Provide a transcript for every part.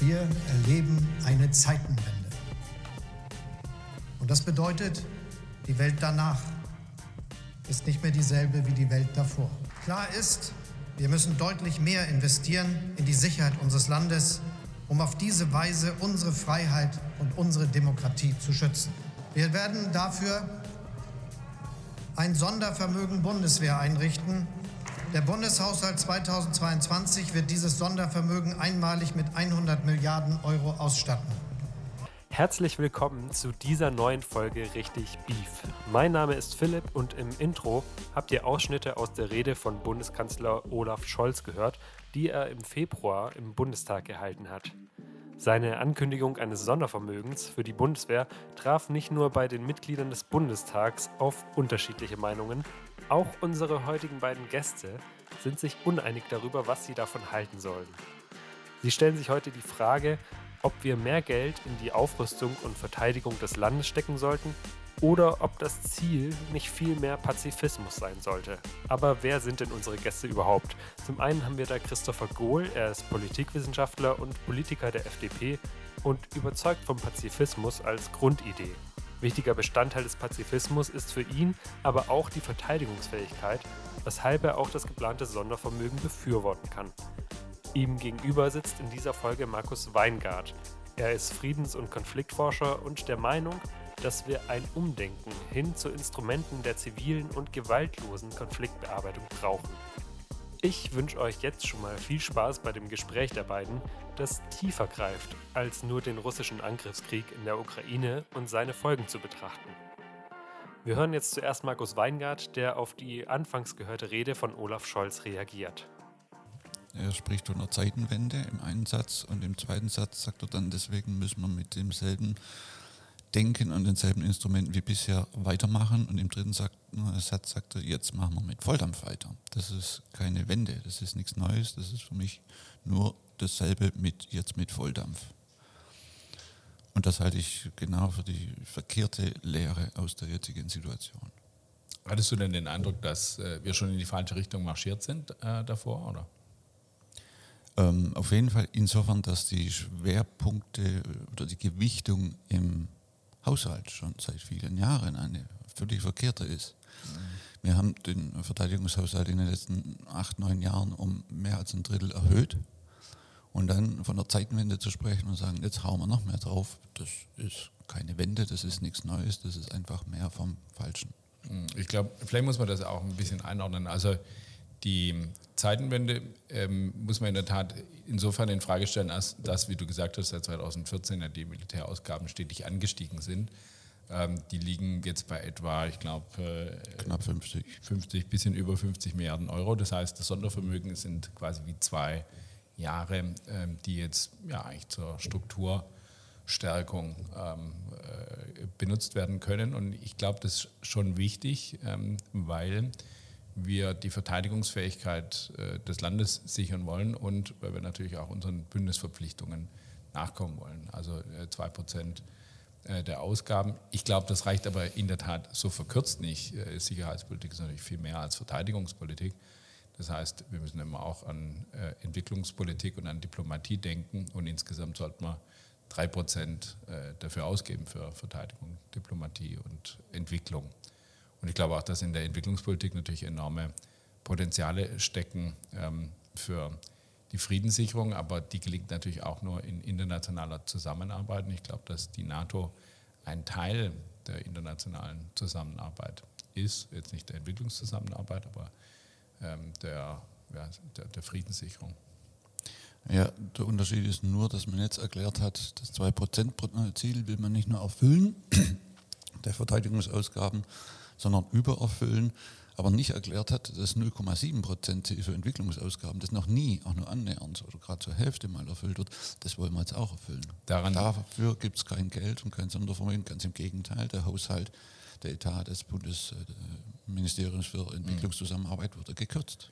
Wir erleben eine Zeitenwende. Und das bedeutet, die Welt danach ist nicht mehr dieselbe wie die Welt davor. Klar ist, wir müssen deutlich mehr investieren in die Sicherheit unseres Landes, um auf diese Weise unsere Freiheit und unsere Demokratie zu schützen. Wir werden dafür ein Sondervermögen Bundeswehr einrichten. Der Bundeshaushalt 2022 wird dieses Sondervermögen einmalig mit 100 Milliarden Euro ausstatten. Herzlich willkommen zu dieser neuen Folge Richtig Beef. Mein Name ist Philipp und im Intro habt ihr Ausschnitte aus der Rede von Bundeskanzler Olaf Scholz gehört, die er im Februar im Bundestag gehalten hat. Seine Ankündigung eines Sondervermögens für die Bundeswehr traf nicht nur bei den Mitgliedern des Bundestags auf unterschiedliche Meinungen, auch unsere heutigen beiden Gäste sind sich uneinig darüber, was sie davon halten sollen. Sie stellen sich heute die Frage, ob wir mehr Geld in die Aufrüstung und Verteidigung des Landes stecken sollten oder ob das Ziel nicht viel mehr Pazifismus sein sollte. Aber wer sind denn unsere Gäste überhaupt? Zum einen haben wir da Christopher Gohl, er ist Politikwissenschaftler und Politiker der FDP und überzeugt vom Pazifismus als Grundidee. Wichtiger Bestandteil des Pazifismus ist für ihn aber auch die Verteidigungsfähigkeit, weshalb er auch das geplante Sondervermögen befürworten kann. Ihm gegenüber sitzt in dieser Folge Markus Weingart. Er ist Friedens- und Konfliktforscher und der Meinung, dass wir ein Umdenken hin zu Instrumenten der zivilen und gewaltlosen Konfliktbearbeitung brauchen. Ich wünsche euch jetzt schon mal viel Spaß bei dem Gespräch der beiden, das tiefer greift, als nur den russischen Angriffskrieg in der Ukraine und seine Folgen zu betrachten. Wir hören jetzt zuerst Markus Weingart, der auf die anfangs gehörte Rede von Olaf Scholz reagiert. Er spricht von einer Zeitenwende im einen Satz und im zweiten Satz sagt er dann, deswegen müssen wir mit demselben Denken und denselben Instrumenten wie bisher weitermachen. Und im dritten Satz sagt er, jetzt machen wir mit Volldampf weiter. Das ist keine Wende, das ist nichts Neues, das ist für mich nur dasselbe mit jetzt mit Volldampf. Und das halte ich genau für die verkehrte Lehre aus der jetzigen Situation. Hattest du denn den Eindruck, dass äh, wir schon in die falsche Richtung marschiert sind äh, davor, oder? Ähm, auf jeden Fall insofern, dass die Schwerpunkte oder die Gewichtung im Haushalt schon seit vielen Jahren eine völlig verkehrte ist. Wir haben den Verteidigungshaushalt in den letzten acht, neun Jahren um mehr als ein Drittel erhöht. Und dann von der Zeitenwende zu sprechen und sagen, jetzt hauen wir noch mehr drauf, das ist keine Wende, das ist nichts Neues, das ist einfach mehr vom Falschen. Mhm. Ich glaube, vielleicht muss man das auch ein bisschen einordnen. Also die Zeitenwende ähm, muss man in der Tat insofern in Frage stellen, als dass, wie du gesagt hast, seit 2014 ja die Militärausgaben stetig angestiegen sind. Ähm, die liegen jetzt bei etwa, ich glaube, äh, knapp 50. 50, bisschen über 50 Milliarden Euro. Das heißt, das Sondervermögen sind quasi wie zwei Jahre, ähm, die jetzt ja eigentlich zur Strukturstärkung ähm, äh, benutzt werden können. Und ich glaube, das ist schon wichtig, ähm, weil wir die Verteidigungsfähigkeit äh, des Landes sichern wollen und weil wir natürlich auch unseren Bündnisverpflichtungen nachkommen wollen. Also äh, zwei Prozent äh, der Ausgaben. Ich glaube, das reicht aber in der Tat so verkürzt nicht. Sicherheitspolitik ist natürlich viel mehr als Verteidigungspolitik. Das heißt, wir müssen immer auch an Entwicklungspolitik und an Diplomatie denken und insgesamt sollten wir drei Prozent dafür ausgeben für Verteidigung, Diplomatie und Entwicklung. Und ich glaube auch, dass in der Entwicklungspolitik natürlich enorme Potenziale stecken ähm, für die Friedenssicherung, aber die gelingt natürlich auch nur in internationaler Zusammenarbeit. Und ich glaube, dass die NATO ein Teil der internationalen Zusammenarbeit ist, jetzt nicht der Entwicklungszusammenarbeit, aber ähm, der, ja, der, der Friedenssicherung. Ja, der Unterschied ist nur, dass man jetzt erklärt hat, das 2%-Ziel will man nicht nur erfüllen, der Verteidigungsausgaben, sondern übererfüllen, aber nicht erklärt hat, dass 0,7 Prozent für Entwicklungsausgaben, das noch nie, auch nur annähernd oder gerade zur Hälfte mal erfüllt wird, das wollen wir jetzt auch erfüllen. Daran Dafür gibt es kein Geld und kein Sondervermögen, ganz im Gegenteil, der Haushalt, der Etat des Bundesministeriums für Entwicklungszusammenarbeit wurde gekürzt.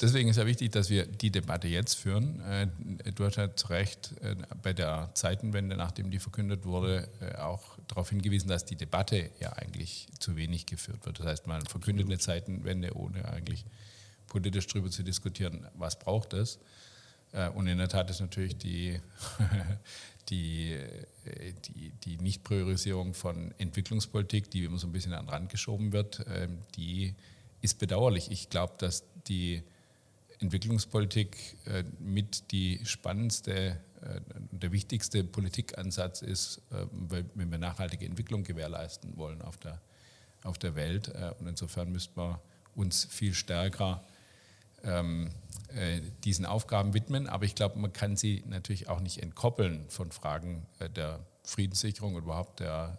Deswegen ist ja wichtig, dass wir die Debatte jetzt führen. Äh, du hast ja zu Recht äh, bei der Zeitenwende, nachdem die verkündet wurde, äh, auch darauf hingewiesen, dass die Debatte ja eigentlich zu wenig geführt wird. Das heißt, man verkündet eine Zeitenwende, ohne eigentlich politisch darüber zu diskutieren, was braucht es. Und in der Tat ist natürlich die, die, die, die Nichtpriorisierung von Entwicklungspolitik, die immer so ein bisschen an den Rand geschoben wird, die ist bedauerlich. Ich glaube, dass die Entwicklungspolitik äh, mit die spannendste, äh, der wichtigste Politikansatz ist, äh, wenn wir nachhaltige Entwicklung gewährleisten wollen auf der, auf der Welt. Und insofern müssten wir uns viel stärker ähm, diesen Aufgaben widmen. Aber ich glaube, man kann sie natürlich auch nicht entkoppeln von Fragen der Friedenssicherung und überhaupt der,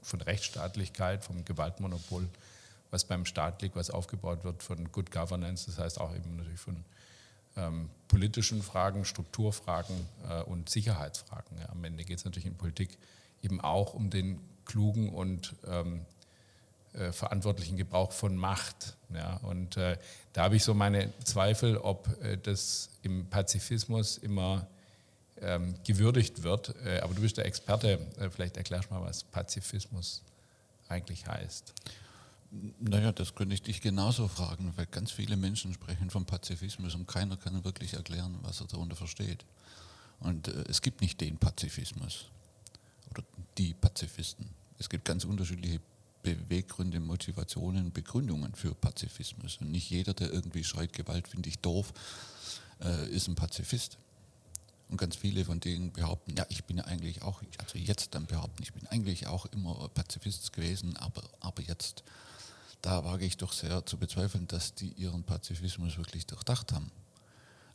von Rechtsstaatlichkeit, vom Gewaltmonopol was beim Staat liegt, was aufgebaut wird von Good Governance, das heißt auch eben natürlich von ähm, politischen Fragen, Strukturfragen äh, und Sicherheitsfragen. Ja, am Ende geht es natürlich in Politik eben auch um den klugen und ähm, äh, verantwortlichen Gebrauch von Macht. Ja, und äh, da habe ich so meine Zweifel, ob äh, das im Pazifismus immer ähm, gewürdigt wird. Äh, aber du bist der Experte, äh, vielleicht erklärst du mal, was Pazifismus eigentlich heißt. Naja, das könnte ich dich genauso fragen, weil ganz viele Menschen sprechen vom Pazifismus und keiner kann wirklich erklären, was er darunter versteht. Und äh, es gibt nicht den Pazifismus oder die Pazifisten. Es gibt ganz unterschiedliche Beweggründe, Motivationen, Begründungen für Pazifismus. Und nicht jeder, der irgendwie schreit, Gewalt finde ich doof, äh, ist ein Pazifist. Und ganz viele von denen behaupten, ja, ich bin ja eigentlich auch, also jetzt dann behaupten, ich bin eigentlich auch immer Pazifist gewesen, aber, aber jetzt da wage ich doch sehr zu bezweifeln, dass die ihren Pazifismus wirklich durchdacht haben.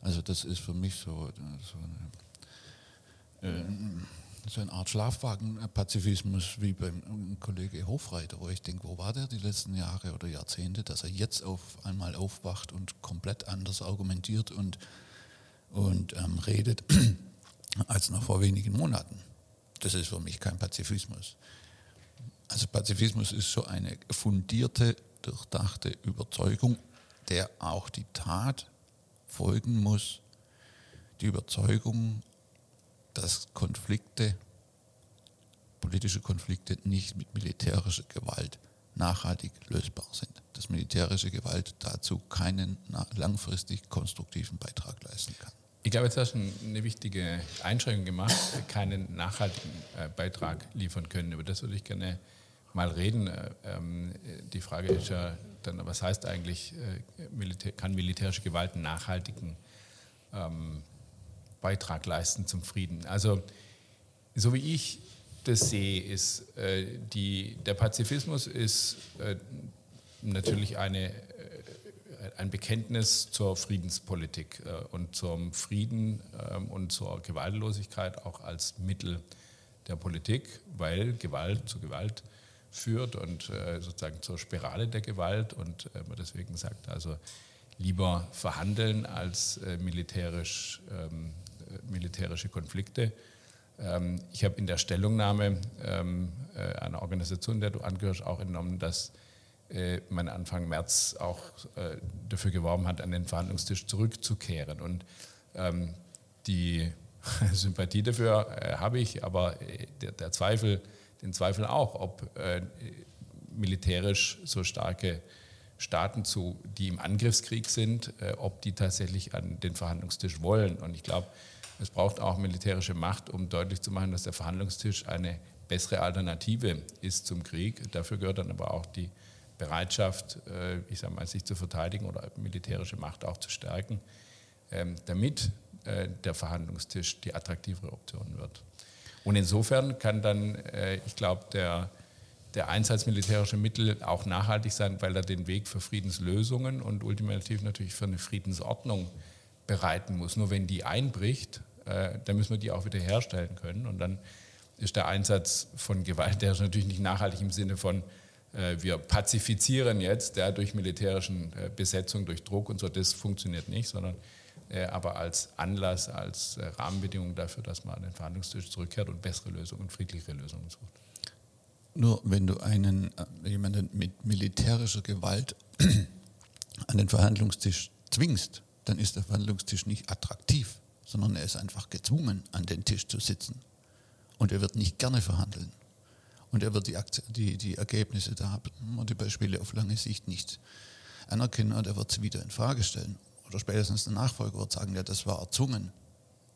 Also das ist für mich so, so, eine, äh, so eine Art Schlafwagen-Pazifismus wie beim Kollege Hofreiter, wo ich denke, wo war der die letzten Jahre oder Jahrzehnte, dass er jetzt auf einmal aufwacht und komplett anders argumentiert und, und ähm, redet als noch vor wenigen Monaten. Das ist für mich kein Pazifismus. Also Pazifismus ist so eine fundierte, durchdachte Überzeugung, der auch die Tat folgen muss. Die Überzeugung, dass Konflikte, politische Konflikte nicht mit militärischer Gewalt nachhaltig lösbar sind. Dass militärische Gewalt dazu keinen langfristig konstruktiven Beitrag leisten kann. Ich glaube, jetzt hast du eine wichtige Einschränkung gemacht, keinen nachhaltigen äh, Beitrag liefern können. Über das würde ich gerne mal reden. Äh, ähm, die Frage ist ja dann, was heißt eigentlich, äh, kann militärische Gewalt einen nachhaltigen ähm, Beitrag leisten zum Frieden? Also, so wie ich das sehe, ist äh, die, der Pazifismus ist natürlich eine, ein Bekenntnis zur Friedenspolitik und zum Frieden ähm, und zur Gewaltlosigkeit auch als Mittel der Politik, weil Gewalt zu Gewalt führt und äh, sozusagen zur Spirale der Gewalt und äh, man deswegen sagt, also lieber verhandeln als äh, militärisch, ähm, militärische Konflikte. Ähm, ich habe in der Stellungnahme ähm, einer Organisation, der du angehörst, auch entnommen, dass man Anfang März auch dafür geworben hat, an den Verhandlungstisch zurückzukehren. Und die Sympathie dafür habe ich, aber der, der Zweifel, den Zweifel auch, ob äh, militärisch so starke Staaten, zu, die im Angriffskrieg sind, äh, ob die tatsächlich an den Verhandlungstisch wollen. Und ich glaube, es braucht auch militärische Macht, um deutlich zu machen, dass der Verhandlungstisch eine bessere Alternative ist zum Krieg. Dafür gehört dann aber auch die Bereitschaft, äh, ich sage mal, sich zu verteidigen oder militärische Macht auch zu stärken, ähm, damit der Verhandlungstisch die attraktivere Option wird. Und insofern kann dann, äh, ich glaube, der, der Einsatz militärischer Mittel auch nachhaltig sein, weil er den Weg für Friedenslösungen und ultimativ natürlich für eine Friedensordnung bereiten muss. Nur wenn die einbricht, äh, dann müssen wir die auch wieder herstellen können. Und dann ist der Einsatz von Gewalt, der ist natürlich nicht nachhaltig im Sinne von, äh, wir pazifizieren jetzt ja, durch militärischen äh, Besetzung, durch Druck und so, das funktioniert nicht, sondern aber als Anlass, als äh, Rahmenbedingung dafür, dass man an den Verhandlungstisch zurückkehrt und bessere Lösungen, friedliche Lösungen sucht. Nur wenn du einen, äh, jemanden mit militärischer Gewalt an den Verhandlungstisch zwingst, dann ist der Verhandlungstisch nicht attraktiv, sondern er ist einfach gezwungen, an den Tisch zu sitzen. Und er wird nicht gerne verhandeln. Und er wird die, die, die Ergebnisse da und die Beispiele auf lange Sicht nicht anerkennen und er wird sie wieder in Frage stellen oder spätestens der Nachfolger wird sagen, ja, das war erzwungen.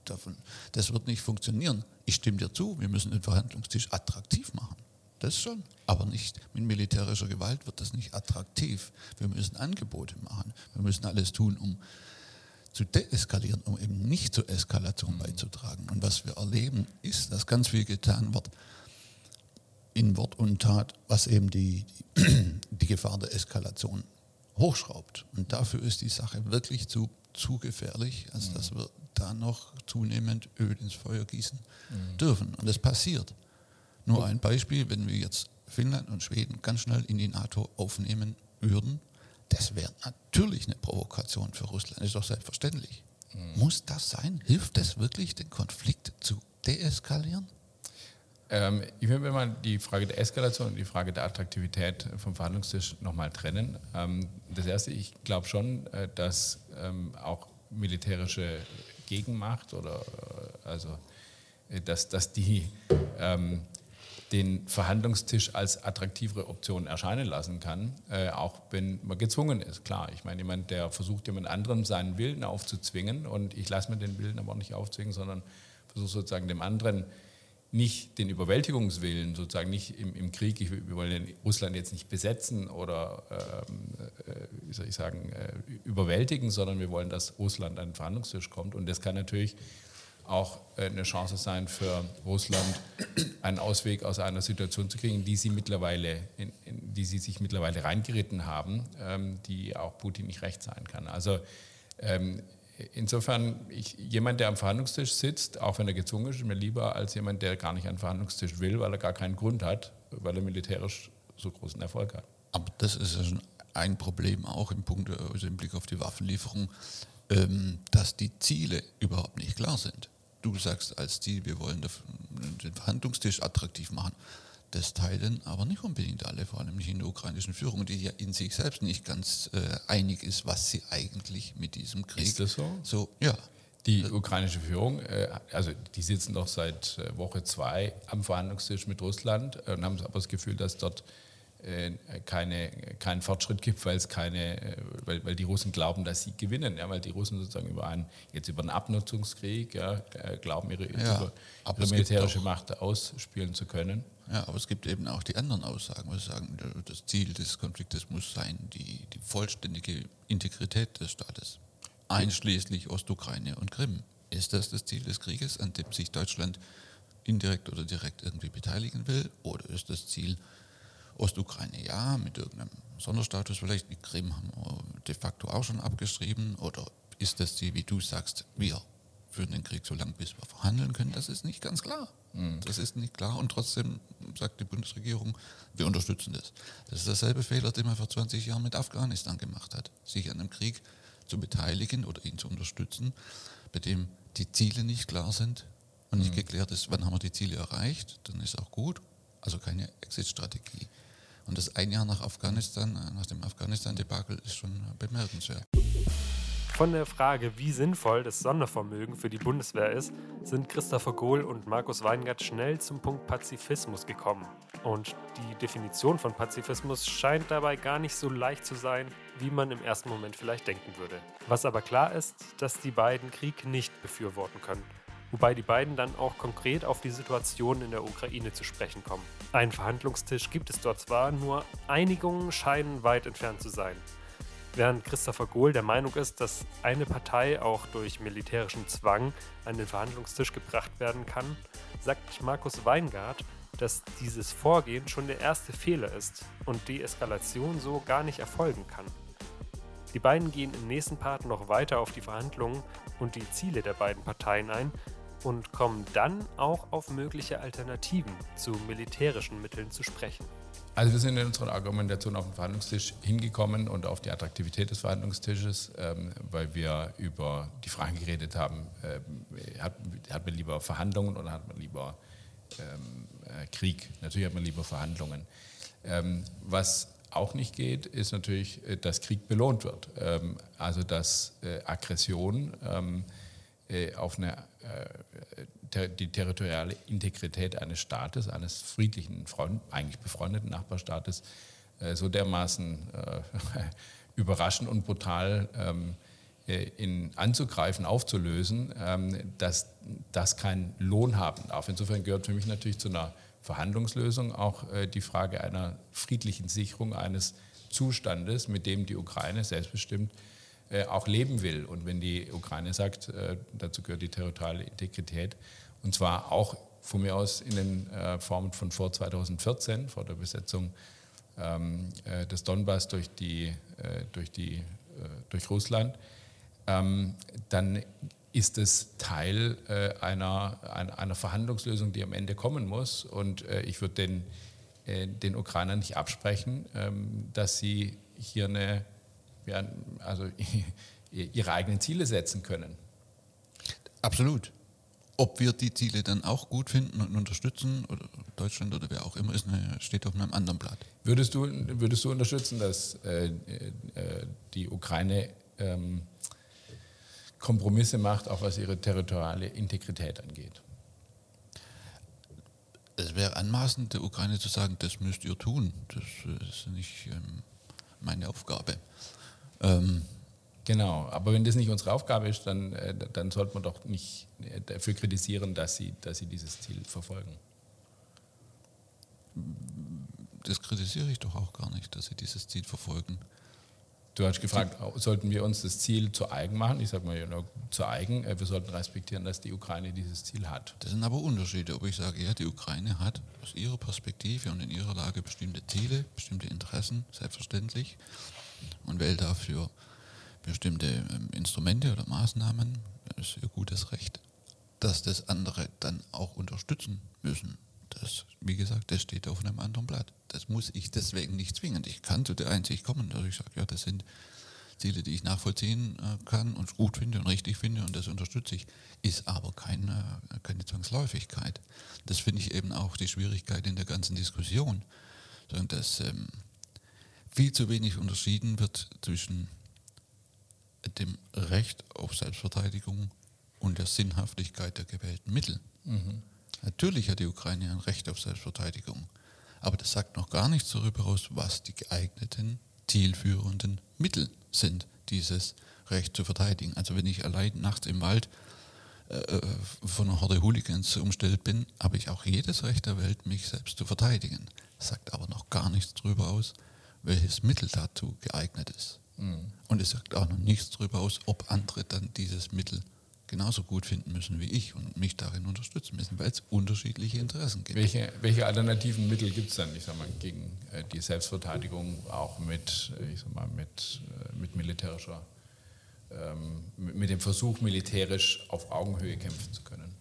Davon. Das wird nicht funktionieren. Ich stimme dir zu, wir müssen den Verhandlungstisch attraktiv machen. Das schon. Aber nicht mit militärischer Gewalt wird das nicht attraktiv. Wir müssen Angebote machen. Wir müssen alles tun, um zu deeskalieren, um eben nicht zur Eskalation beizutragen. Und was wir erleben, ist, dass ganz viel getan wird in Wort und Tat, was eben die, die, die Gefahr der Eskalation hochschraubt. Und dafür ist die Sache wirklich zu, zu gefährlich, als dass wir da noch zunehmend Öl ins Feuer gießen dürfen. Und das passiert. Nur ein Beispiel, wenn wir jetzt Finnland und Schweden ganz schnell in die NATO aufnehmen würden, das wäre natürlich eine Provokation für Russland, ist doch selbstverständlich. Muss das sein? Hilft das wirklich, den Konflikt zu deeskalieren? Ähm, ich will mal die Frage der Eskalation und die Frage der Attraktivität vom Verhandlungstisch nochmal trennen. Ähm, das Erste, ich glaube schon, äh, dass ähm, auch militärische Gegenmacht oder äh, also äh, dass, dass die ähm, den Verhandlungstisch als attraktivere Option erscheinen lassen kann, äh, auch wenn man gezwungen ist. Klar, ich meine, jemand, der versucht, jemand anderem seinen Willen aufzuzwingen und ich lasse mir den Willen aber auch nicht aufzwingen, sondern versuche sozusagen dem anderen nicht den Überwältigungswillen, sozusagen nicht im, im Krieg, ich, wir wollen Russland jetzt nicht besetzen oder, ähm, äh, wie soll ich sagen, äh, überwältigen, sondern wir wollen, dass Russland an den Verhandlungstisch kommt. Und das kann natürlich auch äh, eine Chance sein für Russland, einen Ausweg aus einer Situation zu kriegen, die sie mittlerweile, in, in die sie sich mittlerweile reingeritten haben, ähm, die auch Putin nicht recht sein kann. Also ähm, insofern, ich, jemand, der am Verhandlungstisch sitzt, auch wenn er gezwungen ist, ist mir lieber als jemand, der gar nicht den Verhandlungstisch will, weil er gar keinen Grund hat, weil er militärisch so großen Erfolg hat. Aber das ist ja schon ein Problem auch im Punkt, also im Blick auf die Waffenlieferung, ähm, dass die Ziele überhaupt nicht klar sind. Du sagst als Ziel, wir wollen den Verhandlungstisch attraktiv machen. Das teilen aber nicht unbedingt alle, vor allem nicht in der ukrainischen Führung, die ja in sich selbst nicht ganz äh, einig ist, was sie eigentlich mit diesem Krieg. Ist das so? So, ja. Die ukrainische Führung, äh, also die sitzen noch seit äh, Woche zwei am Verhandlungstisch mit Russland und haben aber das Gefühl, dass dort äh, keine, keinen Fortschritt gibt, weil es keine, äh, weil, weil die Russen glauben, dass sie gewinnen, ja, weil die Russen sozusagen über einen, jetzt über einen Abnutzungskrieg ja, äh, glauben, ihre, Ja, ihre, ihre militärische Macht ausspielen zu können. Ja, aber es gibt eben auch die anderen Aussagen, wo sie sagen, das Ziel des Konfliktes muss sein, die, die vollständige Integrität des Staates, einschließlich Ostukraine und Krim. Ist das das Ziel des Krieges, an dem sich Deutschland indirekt oder direkt irgendwie beteiligen will? Oder ist das Ziel Ostukraine ja, mit irgendeinem Sonderstatus vielleicht, wie Krim haben wir de facto auch schon abgeschrieben? Oder ist das Ziel, wie du sagst, wir führen den Krieg so lange, bis wir verhandeln können? Das ist nicht ganz klar. Das ist nicht klar und trotzdem sagt die Bundesregierung, wir unterstützen das. Das ist derselbe Fehler, den man vor 20 Jahren mit Afghanistan gemacht hat, sich an einem Krieg zu beteiligen oder ihn zu unterstützen, bei dem die Ziele nicht klar sind und nicht geklärt ist, wann haben wir die Ziele erreicht, dann ist auch gut. Also keine Exit-Strategie. Und das ein Jahr nach Afghanistan, nach dem Afghanistan-Debakel ist schon bemerkenswert. Von der Frage, wie sinnvoll das Sondervermögen für die Bundeswehr ist, sind Christopher Gohl und Markus Weingart schnell zum Punkt Pazifismus gekommen. Und die Definition von Pazifismus scheint dabei gar nicht so leicht zu sein, wie man im ersten Moment vielleicht denken würde. Was aber klar ist, dass die beiden Krieg nicht befürworten können. Wobei die beiden dann auch konkret auf die Situation in der Ukraine zu sprechen kommen. Einen Verhandlungstisch gibt es dort zwar, nur Einigungen scheinen weit entfernt zu sein. Während Christopher Gohl der Meinung ist, dass eine Partei auch durch militärischen Zwang an den Verhandlungstisch gebracht werden kann, sagt Markus Weingart, dass dieses Vorgehen schon der erste Fehler ist und Deeskalation so gar nicht erfolgen kann. Die beiden gehen im nächsten Part noch weiter auf die Verhandlungen und die Ziele der beiden Parteien ein und kommen dann auch auf mögliche Alternativen zu militärischen Mitteln zu sprechen. Also wir sind in unserer Argumentation auf den Verhandlungstisch hingekommen und auf die Attraktivität des Verhandlungstisches, ähm, weil wir über die Frage geredet haben, ähm, hat, hat man lieber Verhandlungen oder hat man lieber ähm, äh, Krieg? Natürlich hat man lieber Verhandlungen. Ähm, was auch nicht geht, ist natürlich, äh, dass Krieg belohnt wird. Ähm, also dass äh, Aggression ähm, äh, auf eine, äh, ter die territoriale Integrität eines Staates, eines friedlichen, Freund, eigentlich befreundeten Nachbarstaates, äh, so dermaßen äh, überraschend und brutal ähm, äh, in, anzugreifen, aufzulösen, ähm, dass das keinen Lohn haben darf. Insofern gehört für mich natürlich zu einer Verhandlungslösung auch äh, die Frage einer friedlichen Sicherung eines Zustandes, mit dem die Ukraine selbstbestimmt äh, auch leben will. Und wenn die Ukraine sagt, dazu gehört die territoriale Integrität, und zwar auch von mir aus in den Formen von vor 2014, vor der Besetzung ähm, des Donbass durch, die, durch, die, durch Russland, ähm, dann ist es Teil äh, einer, einer Verhandlungslösung, die am Ende kommen muss. Und äh, ich würde den, äh, den Ukrainern nicht absprechen, ähm, dass sie hier eine, ja, also ihre eigenen Ziele setzen können. Absolut. Ob wir die Ziele dann auch gut finden und unterstützen, oder Deutschland oder wer auch immer, ist steht auf einem anderen Blatt. Würdest du, würdest du unterstützen, dass äh, äh, die Ukraine ähm, Kompromisse macht, auch was ihre territoriale Integrität angeht. Es wäre anmaßend, der Ukraine zu sagen, das müsst ihr tun. Das ist nicht ähm, meine Aufgabe. Ähm, genau, aber wenn das nicht unsere Aufgabe ist, dann, äh, dann sollte man doch nicht äh, dafür kritisieren, dass sie, dass sie dieses Ziel verfolgen. Das kritisiere ich doch auch gar nicht, dass sie dieses Ziel verfolgen. Du hast gefragt, sollten wir uns das Ziel zu eigen machen? Ich sage mal ja, zu eigen. Äh, wir sollten respektieren, dass die Ukraine dieses Ziel hat. Das sind aber Unterschiede. Ob ich sage, ja, die Ukraine hat aus ihrer Perspektive und in ihrer Lage bestimmte Ziele, bestimmte Interessen, selbstverständlich, und wählt dafür bestimmte ähm, Instrumente oder Maßnahmen, das ist ihr gutes Recht. Dass das andere dann auch unterstützen müssen, das, wie gesagt, das steht auf einem anderen Blatt. Das muss ich deswegen nicht zwingen. Ich kann zu der Einsicht kommen, dass ich sage, ja, das sind Ziele, die ich nachvollziehen äh, kann und gut finde und richtig finde und das unterstütze ich, ist aber keine, keine Zwangsläufigkeit. Das finde ich eben auch die Schwierigkeit in der ganzen Diskussion, sondern dass ähm, viel zu wenig unterschieden wird zwischen dem Recht auf Selbstverteidigung und der Sinnhaftigkeit der gewählten Mittel. Mhm. Natürlich hat die Ukraine ein Recht auf Selbstverteidigung, aber das sagt noch gar nichts darüber aus, was die geeigneten, zielführenden Mittel sind, dieses Recht zu verteidigen. Also wenn ich allein nachts im Wald äh, äh, von einer Horde Hooligans umstellt bin, habe ich auch jedes Recht der Welt, mich selbst zu verteidigen. Das sagt aber noch gar nichts darüber aus, welches Mittel dazu geeignet ist. Mhm. Und es sagt auch noch nichts darüber aus, ob andere dann dieses Mittel genauso gut finden müssen wie ich und mich darin unterstützen müssen, weil es unterschiedliche Interessen gibt. Welche, welche alternativen Mittel gibt es dann, ich sag mal, gegen äh, die Selbstverteidigung auch mit, äh, ich sag mal, mit, äh, mit militärischer, ähm, mit dem Versuch, militärisch auf Augenhöhe kämpfen zu können?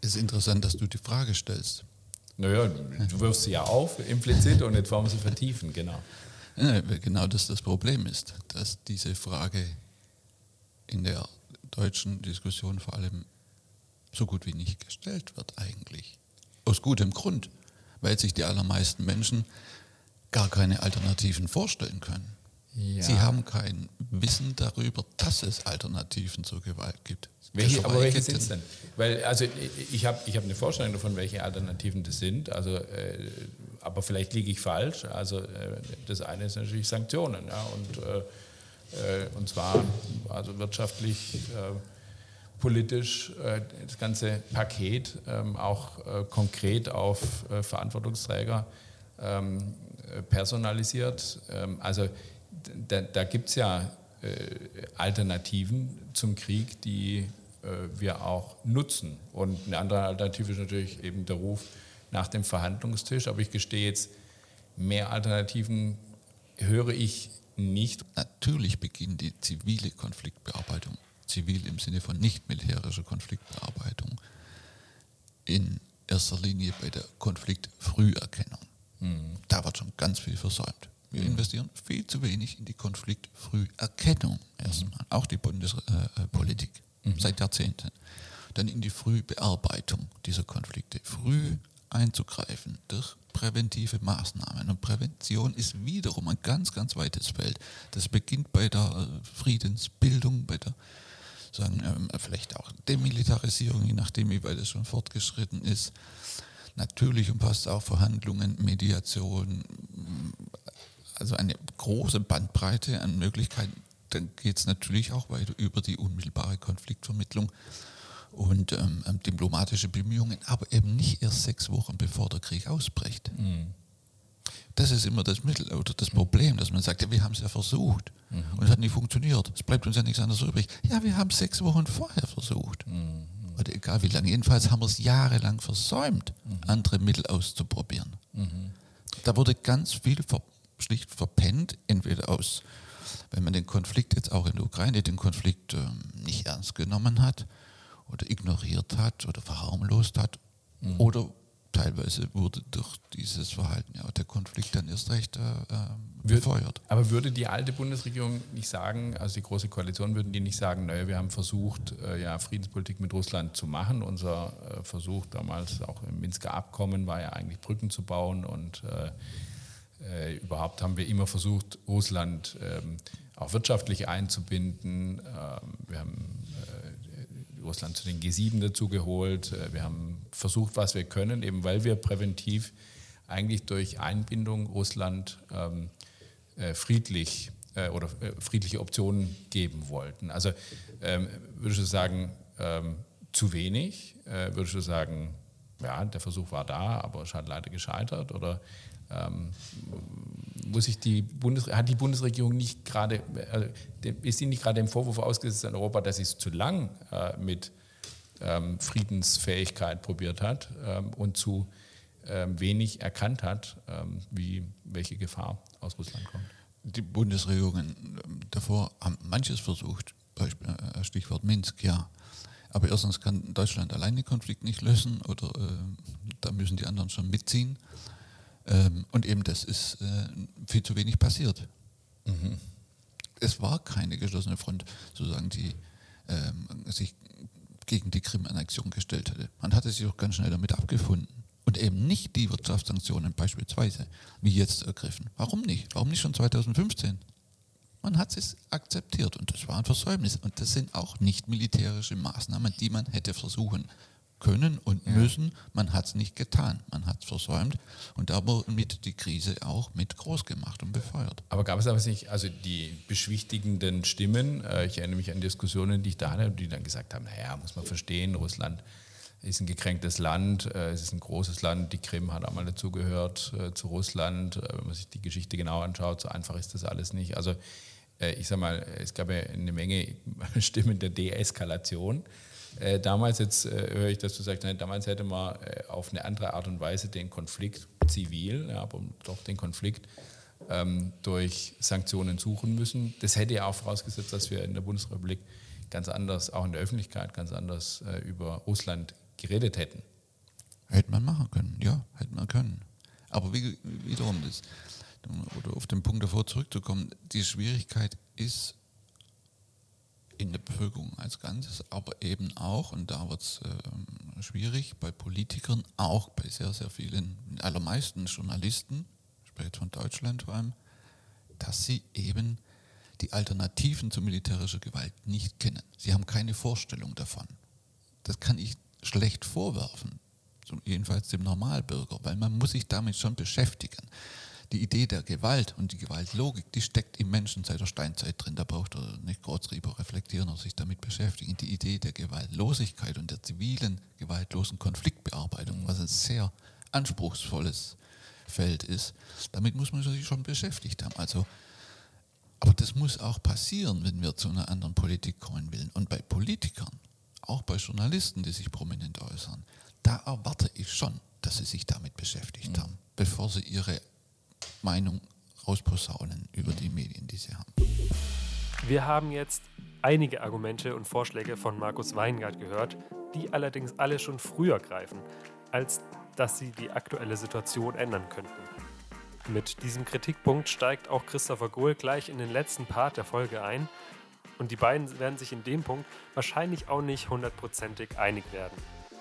Es ist interessant, dass du die Frage stellst. Naja, du wirfst sie ja auf, implizit, und jetzt wollen wir sie vertiefen, genau. Ja, genau das das Problem ist, dass diese Frage in der deutschen Diskussion vor allem so gut wie nicht gestellt wird eigentlich. Aus gutem Grund, weil sich die allermeisten Menschen gar keine Alternativen vorstellen können. Ja. Sie haben kein Wissen darüber, dass es Alternativen zur Gewalt gibt. Welche, aber welche sind es denn? Weil, also ich habe ich hab eine Vorstellung davon, welche Alternativen das sind, also, äh, aber vielleicht liege ich falsch. Also äh, das eine ist natürlich Sanktionen ja, und äh, äh, und zwar also wirtschaftlich, äh, politisch äh, das ganze Paket ähm, auch konkret auf Verantwortungsträger ähm, personalisiert. Ähm, also da, da gibt es ja Alternativen zum Krieg, die wir auch nutzen. Und eine andere Alternative ist natürlich eben der Ruf nach dem Verhandlungstisch. Aber ich gestehe jetzt, mehr Alternativen höre ich nicht. Natürlich beginnt die zivile Konfliktbearbeitung, zivil im Sinne von nicht militärischer Konfliktbearbeitung, in erster Linie bei der Konfliktfrüherkennung. Mhm. Da wird schon ganz viel versäumt. Wir mhm. investieren viel zu wenig in die Konfliktfrüherkennung erstmal, mhm. auch die Bundespolitik äh, mhm. seit Jahrzehnten. Dann in die Frühbearbeitung dieser Konflikte, früh einzugreifen durch präventive Maßnahmen. Und Prävention ist wiederum ein ganz, ganz weites Feld. Das beginnt bei der äh, Friedensbildung, bei der sagen, ähm, vielleicht auch Demilitarisierung, je nachdem, wie weit es schon fortgeschritten ist. Natürlich umfasst auch Verhandlungen, Mediation, also eine große Bandbreite an Möglichkeiten, dann geht es natürlich auch weiter über die unmittelbare Konfliktvermittlung und ähm, ähm, diplomatische Bemühungen, aber eben nicht erst sechs Wochen bevor der Krieg ausbricht. Mhm. Das ist immer das Mittel oder das Problem, dass man sagt, ja, wir haben es ja versucht mhm. und es hat nicht funktioniert. Es bleibt uns ja nichts anderes übrig. Ja, wir haben es sechs Wochen vorher versucht. Mhm. Oder egal wie lange. Jedenfalls haben wir es jahrelang versäumt, mhm. andere Mittel auszuprobieren. Mhm. Da wurde ganz viel ver schlicht verpennt, entweder aus, wenn man den Konflikt jetzt auch in der Ukraine, den Konflikt ähm, nicht ernst genommen hat oder ignoriert hat oder verharmlost hat mhm. oder teilweise wurde durch dieses Verhalten ja der Konflikt dann erst recht äh, äh befeuert. Aber würde die alte Bundesregierung nicht sagen, also die Große Koalition, würden die nicht sagen, naja, wir haben versucht, äh, ja, Friedenspolitik mit Russland zu machen. Unser äh, Versuch damals auch im Minsker Abkommen war ja eigentlich Brücken zu bauen und äh, äh, überhaupt haben wir immer versucht, Russland ähm, auch wirtschaftlich einzubinden. Ähm, wir haben Russland zu den G7 dazu geholt. Äh, wir haben versucht, was wir können, eben weil wir präventiv eigentlich durch Einbindung Russland ähm, äh, friedlich äh, oder äh, friedliche Optionen geben wollten. Also ähm, würdest du sagen, ähm, zu wenig? Äh, würdest du sagen, ja, der Versuch war da, aber es hat leider gescheitert? Oder ähm, muss ich die Bundes hat die Bundesregierung nicht gerade, also ist sie nicht gerade dem Vorwurf ausgesetzt an Europa, dass sie es zu lang äh, mit ähm, Friedensfähigkeit probiert hat ähm, und zu ähm, wenig erkannt hat, ähm, wie, welche Gefahr aus Russland kommt? Die Bundesregierungen ähm, davor haben manches versucht, Beispiel, äh, Stichwort Minsk, ja. Aber erstens kann Deutschland allein den Konflikt nicht lösen oder äh, da müssen die anderen schon mitziehen. Ähm, und eben das ist äh, viel zu wenig passiert. Mhm. Es war keine geschlossene Front, sozusagen, die ähm, sich gegen die Krim-Annexion gestellt hätte. Man hatte sich auch ganz schnell damit abgefunden. Und eben nicht die Wirtschaftssanktionen beispielsweise, wie jetzt ergriffen. Warum nicht? Warum nicht schon 2015? Man hat es akzeptiert und das war ein Versäumnis. Und das sind auch nicht militärische Maßnahmen, die man hätte versuchen können und müssen. Man hat es nicht getan, man hat es versäumt und damit die Krise auch mit groß gemacht und befeuert. Aber gab es aber nicht, also die beschwichtigenden Stimmen, äh, ich erinnere mich an Diskussionen, die ich da hatte, die dann gesagt haben, naja, muss man verstehen, Russland ist ein gekränktes Land, äh, es ist ein großes Land, die Krim hat auch mal dazugehört äh, zu Russland, wenn man sich die Geschichte genau anschaut, so einfach ist das alles nicht. Also ich sage mal, es gab ja eine Menge Stimmen der Deeskalation. Äh, damals, jetzt äh, höre ich, dass du sagst, nein, damals hätte man äh, auf eine andere Art und Weise den Konflikt zivil, ja, aber doch den Konflikt ähm, durch Sanktionen suchen müssen. Das hätte ja auch vorausgesetzt, dass wir in der Bundesrepublik ganz anders, auch in der Öffentlichkeit, ganz anders äh, über Russland geredet hätten. Hätte man machen können, ja, hätte man können. Aber wie, wiederum, das, oder auf den Punkt davor zurückzukommen, die Schwierigkeit ist, in der Bevölkerung als Ganzes, aber eben auch, und da wird es äh, schwierig, bei Politikern, auch bei sehr, sehr vielen, allermeisten Journalisten, später von Deutschland vor allem, dass sie eben die Alternativen zu militärischer Gewalt nicht kennen. Sie haben keine Vorstellung davon. Das kann ich schlecht vorwerfen, jedenfalls dem Normalbürger, weil man muss sich damit schon beschäftigen die Idee der Gewalt und die Gewaltlogik, die steckt im Menschen seit der Steinzeit drin. Da braucht er nicht kurz drüber reflektieren oder sich damit beschäftigen. Die Idee der Gewaltlosigkeit und der zivilen, gewaltlosen Konfliktbearbeitung, was ein sehr anspruchsvolles Feld ist, damit muss man sich schon beschäftigt haben. Also, aber das muss auch passieren, wenn wir zu einer anderen Politik kommen wollen. Und bei Politikern, auch bei Journalisten, die sich prominent äußern, da erwarte ich schon, dass sie sich damit beschäftigt mhm. haben, bevor sie ihre Meinung rausposaunen über die Medien, die sie haben. Wir haben jetzt einige Argumente und Vorschläge von Markus Weingart gehört, die allerdings alle schon früher greifen, als dass sie die aktuelle Situation ändern könnten. Mit diesem Kritikpunkt steigt auch Christopher Gohl gleich in den letzten Part der Folge ein und die beiden werden sich in dem Punkt wahrscheinlich auch nicht hundertprozentig einig werden.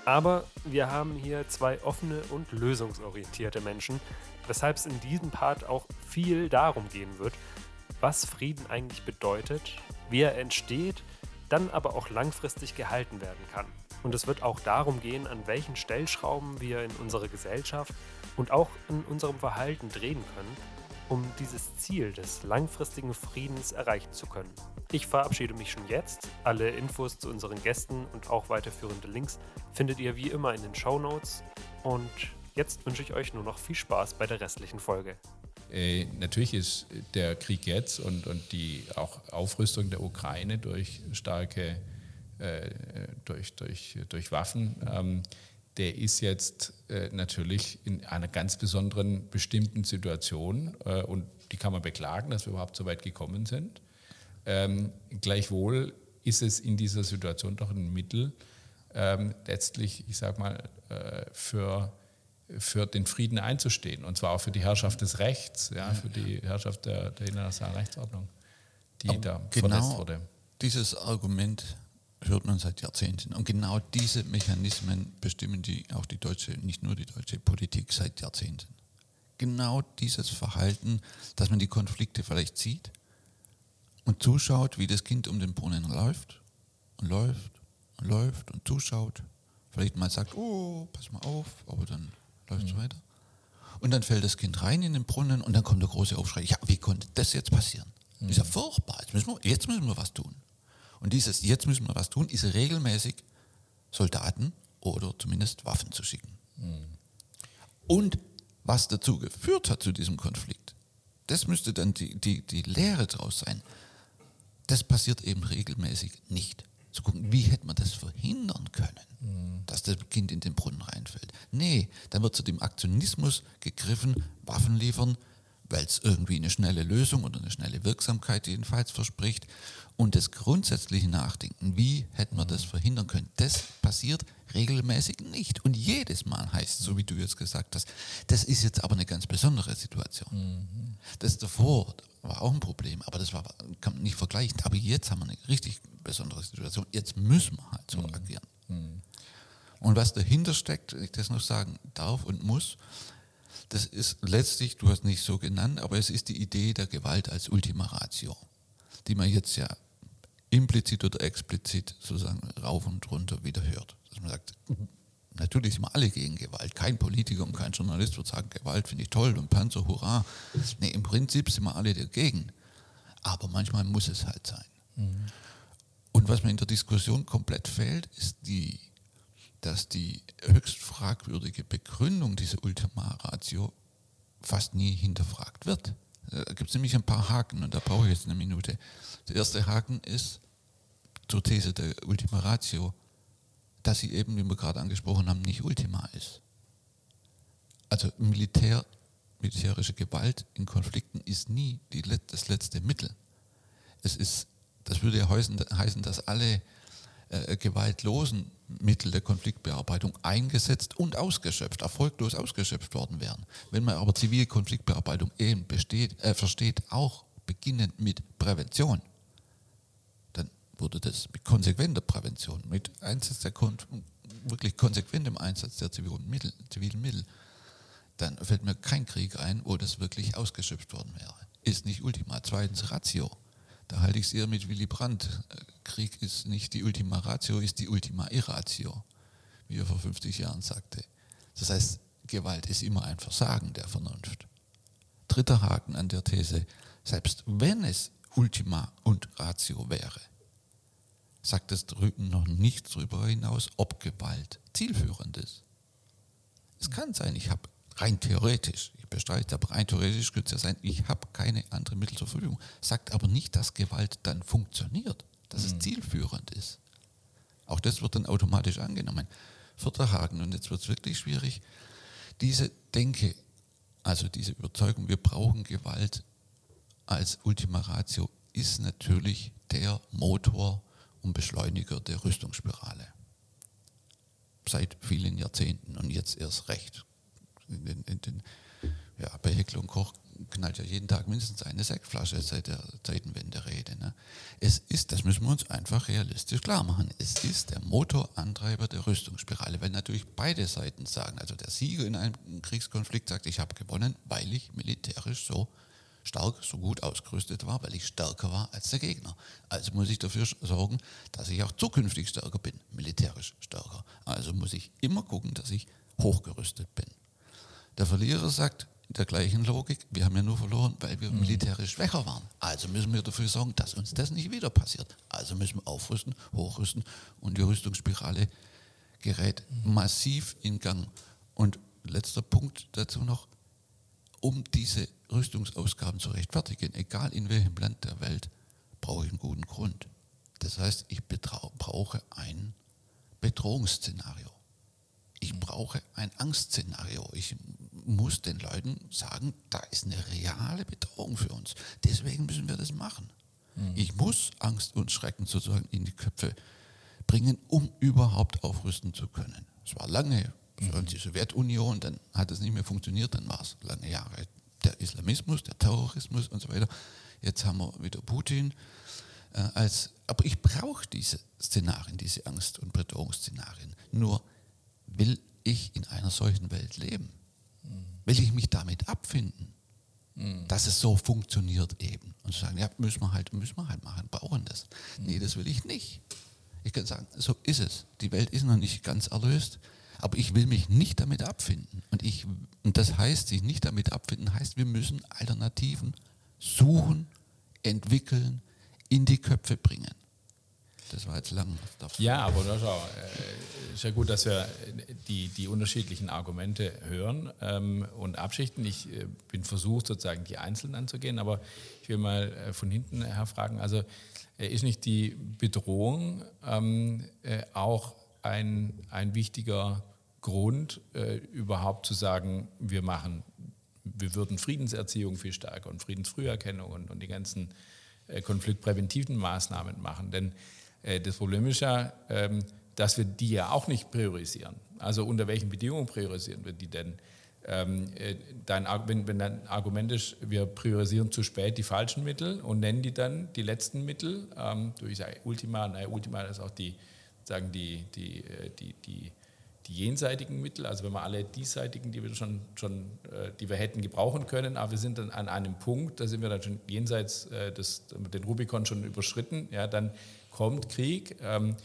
Aber wir haben hier zwei offene und lösungsorientierte Menschen, weshalb es in diesem Part auch viel darum gehen wird, was Frieden eigentlich bedeutet, wie er entsteht, dann aber auch langfristig gehalten werden kann. Und es wird auch darum gehen, an welchen Stellschrauben wir in unserer Gesellschaft und auch in unserem Verhalten drehen können, um dieses Ziel des langfristigen Friedens erreichen zu können. Ich verabschiede mich schon jetzt. Alle Infos zu unseren Gästen und auch weiterführende Links findet ihr wie immer in den Show Notes. Und jetzt wünsche ich euch nur noch viel Spaß bei der restlichen Folge. Äh, natürlich ist der Krieg jetzt und, und die auch Aufrüstung der Ukraine durch starke, äh, durch, durch, durch Waffen, ähm, der ist jetzt äh, natürlich in einer ganz besonderen bestimmten Situation äh, und die kann man beklagen, dass wir überhaupt so weit gekommen sind. Ähm, gleichwohl ist es in dieser Situation doch ein Mittel, ähm, letztlich, ich sage mal, äh, für, für den Frieden einzustehen und zwar auch für die Herrschaft des Rechts, ja, für die Herrschaft der, der internationalen Rechtsordnung, die Aber da genau verletzt wurde. Dieses Argument hört man seit Jahrzehnten. Und genau diese Mechanismen bestimmen die, auch die deutsche, nicht nur die deutsche Politik seit Jahrzehnten. Genau dieses Verhalten, dass man die Konflikte vielleicht sieht und zuschaut, wie das Kind um den Brunnen läuft und läuft und läuft und zuschaut. Vielleicht mal sagt, oh, pass mal auf, aber dann läuft mhm. weiter. Und dann fällt das Kind rein in den Brunnen und dann kommt der große Aufschrei. Ja, wie konnte das jetzt passieren? Mhm. Ist ja furchtbar. Jetzt müssen, wir, jetzt müssen wir was tun. Und dieses Jetzt müssen wir was tun, ist regelmäßig Soldaten oder zumindest Waffen zu schicken. Mhm. Und was dazu geführt hat zu diesem Konflikt, das müsste dann die, die, die Lehre daraus sein. Das passiert eben regelmäßig nicht. Zu gucken, wie hätte man das verhindern können, mhm. dass das Kind in den Brunnen reinfällt. Nee, dann wird zu dem Aktionismus gegriffen, Waffen liefern, weil es irgendwie eine schnelle Lösung oder eine schnelle Wirksamkeit jedenfalls verspricht. Und das grundsätzliche Nachdenken, wie hätten wir das verhindern können, das passiert regelmäßig nicht. Und jedes Mal heißt, so wie du jetzt gesagt hast, das ist jetzt aber eine ganz besondere Situation. Mhm. Das davor war auch ein Problem, aber das war, kann man nicht vergleichen. Aber jetzt haben wir eine richtig besondere Situation. Jetzt müssen wir halt so mhm. agieren. Mhm. Und was dahinter steckt, wenn ich das noch sagen darf und muss, das ist letztlich, du hast nicht so genannt, aber es ist die Idee der Gewalt als Ultima Ratio, die man jetzt ja implizit oder explizit sozusagen rauf und runter wieder hört. Dass man sagt, natürlich sind wir alle gegen Gewalt. Kein Politiker und kein Journalist wird sagen, Gewalt finde ich toll und Panzer, hurra. Nee, im Prinzip sind wir alle dagegen. Aber manchmal muss es halt sein. Mhm. Und was mir in der Diskussion komplett fehlt, ist die dass die höchst fragwürdige Begründung dieser Ultima Ratio fast nie hinterfragt wird. Da gibt es nämlich ein paar Haken und da brauche ich jetzt eine Minute. Der erste Haken ist zur These der Ultima Ratio, dass sie eben, wie wir gerade angesprochen haben, nicht Ultima ist. Also Militär, militärische Gewalt in Konflikten ist nie die, das letzte Mittel. Es ist, das würde ja heißen, dass alle äh, gewaltlosen Mittel der Konfliktbearbeitung eingesetzt und ausgeschöpft, erfolglos ausgeschöpft worden wären. Wenn man aber zivile Konfliktbearbeitung eben besteht, äh, versteht, auch beginnend mit Prävention, wurde das mit konsequenter Prävention, mit Einsatz der Kon wirklich konsequentem Einsatz der zivilen Mittel, zivilen Mittel, dann fällt mir kein Krieg ein, wo das wirklich ausgeschöpft worden wäre. Ist nicht Ultima. Zweitens Ratio. Da halte ich es eher mit Willy Brandt. Krieg ist nicht die Ultima Ratio, ist die Ultima Irratio, wie er vor 50 Jahren sagte. Das heißt, Gewalt ist immer ein Versagen der Vernunft. Dritter Haken an der These, selbst wenn es Ultima und Ratio wäre, sagt das drüben noch nichts darüber hinaus, ob Gewalt zielführend ist. Es kann sein, ich habe rein theoretisch, ich bestreite, aber rein theoretisch könnte es ja sein, ich habe keine anderen Mittel zur Verfügung. Sagt aber nicht, dass Gewalt dann funktioniert, dass mhm. es zielführend ist. Auch das wird dann automatisch angenommen. Vierter Haken, und jetzt wird es wirklich schwierig, diese Denke, also diese Überzeugung, wir brauchen Gewalt als Ultima Ratio, ist natürlich der Motor und Beschleuniger der Rüstungsspirale. Seit vielen Jahrzehnten und jetzt erst recht in den, in den, ja, bei Heckler und Koch knallt ja jeden Tag mindestens eine Sektflasche seit der Zeitenwende-Rede. Ne? Es ist, das müssen wir uns einfach realistisch klar machen, es ist der Motorantreiber der Rüstungsspirale, weil natürlich beide Seiten sagen, also der Sieger in einem Kriegskonflikt sagt, ich habe gewonnen, weil ich militärisch so stark, so gut ausgerüstet war, weil ich stärker war als der Gegner. Also muss ich dafür sorgen, dass ich auch zukünftig stärker bin, militärisch stärker. Also muss ich immer gucken, dass ich hochgerüstet bin. Der Verlierer sagt, der gleichen Logik, wir haben ja nur verloren, weil wir militärisch schwächer waren. Also müssen wir dafür sorgen, dass uns das nicht wieder passiert. Also müssen wir aufrüsten, hochrüsten und die Rüstungsspirale gerät massiv in Gang. Und letzter Punkt dazu noch, um diese Rüstungsausgaben zu rechtfertigen, egal in welchem Land der Welt, brauche ich einen guten Grund. Das heißt, ich brauche ein Bedrohungsszenario. Ich brauche ein Angstszenario. Ich muss den Leuten sagen, da ist eine reale Bedrohung für uns. Deswegen müssen wir das machen. Mhm. Ich muss Angst und Schrecken sozusagen in die Köpfe bringen, um überhaupt aufrüsten zu können. Es war lange, mhm. die Sowjetunion, dann hat es nicht mehr funktioniert, dann war es lange Jahre der Islamismus, der Terrorismus und so weiter. Jetzt haben wir wieder Putin. Äh, als, aber ich brauche diese Szenarien, diese Angst- und Bedrohungsszenarien. Nur will ich in einer solchen Welt leben? Will ich mich damit abfinden, dass es so funktioniert eben? Und sagen, ja, müssen wir halt, müssen wir halt machen, brauchen das. Nee, das will ich nicht. Ich kann sagen, so ist es. Die Welt ist noch nicht ganz erlöst, aber ich will mich nicht damit abfinden. Und, ich, und das heißt, sich nicht damit abfinden, heißt, wir müssen Alternativen suchen, entwickeln, in die Köpfe bringen. Das war jetzt lang. Ja, aber das schau, äh, ist ja gut, dass wir die, die unterschiedlichen Argumente hören ähm, und abschichten. Ich äh, bin versucht, sozusagen die einzelnen anzugehen, aber ich will mal äh, von hinten her fragen, also äh, ist nicht die Bedrohung ähm, äh, auch ein, ein wichtiger Grund, äh, überhaupt zu sagen, wir machen, wir würden Friedenserziehung viel stärker und Friedensfrüherkennung und, und die ganzen konfliktpräventiven Maßnahmen machen. Denn äh, das Problem ist ja, ähm, dass wir die ja auch nicht priorisieren. Also unter welchen Bedingungen priorisieren wir die denn? Ähm, äh, dein, wenn, wenn dein Argument ist, wir priorisieren zu spät die falschen Mittel und nennen die dann die letzten Mittel, ähm, durch Ultima, naja, Ultima ist auch die, sagen die, die, äh, die, die, die jenseitigen Mittel, also wenn wir alle diesseitigen, die wir schon, schon die wir hätten gebrauchen können, aber wir sind dann an einem Punkt, da sind wir dann schon jenseits des, den Rubikon schon überschritten, ja, dann kommt Krieg. Ähm,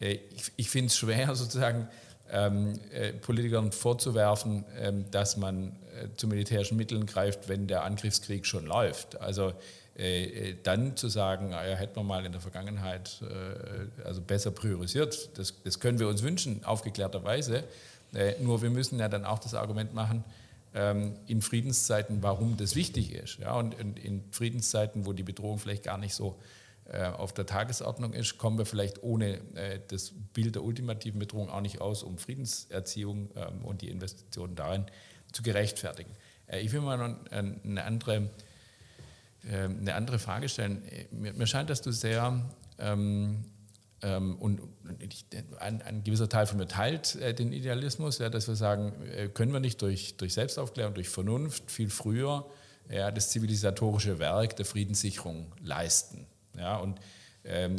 äh, ich, ich finde es schwer, sozusagen ähm, äh, Politikern vorzuwerfen, ähm, dass man äh, zu militärischen Mitteln greift, wenn der Angriffskrieg schon läuft. Also äh, äh dann zu sagen, ja, hätten wir mal in der Vergangenheit äh, also besser priorisiert, das, das, können wir uns wünschen, aufgeklärterweise. nur wir müssen ja dann auch das Argument machen, ähm, in Friedenszeiten, warum das wichtig ist. Ja, und in, in Friedenszeiten, wo die Bedrohung vielleicht gar nicht so äh, auf der Tagesordnung ist, kommen wir vielleicht ohne äh, das Bild der ultimativen Bedrohung auch nicht aus, um Friedenserziehung ähm, und die Investitionen darin zu gerechtfertigen. Äh, ich will mal noch eine andere, eine andere Frage stellen. Mir, scheint, dass du sehr ähm, ähm, und ein, ein, gewisser Teil von mir teilt den Idealismus, ja, dass wir sagen, können wir nicht durch, durch Selbstaufklärung, durch Vernunft viel früher ja, das zivilisatorische Werk der Friedenssicherung leisten. Ja, und ähm,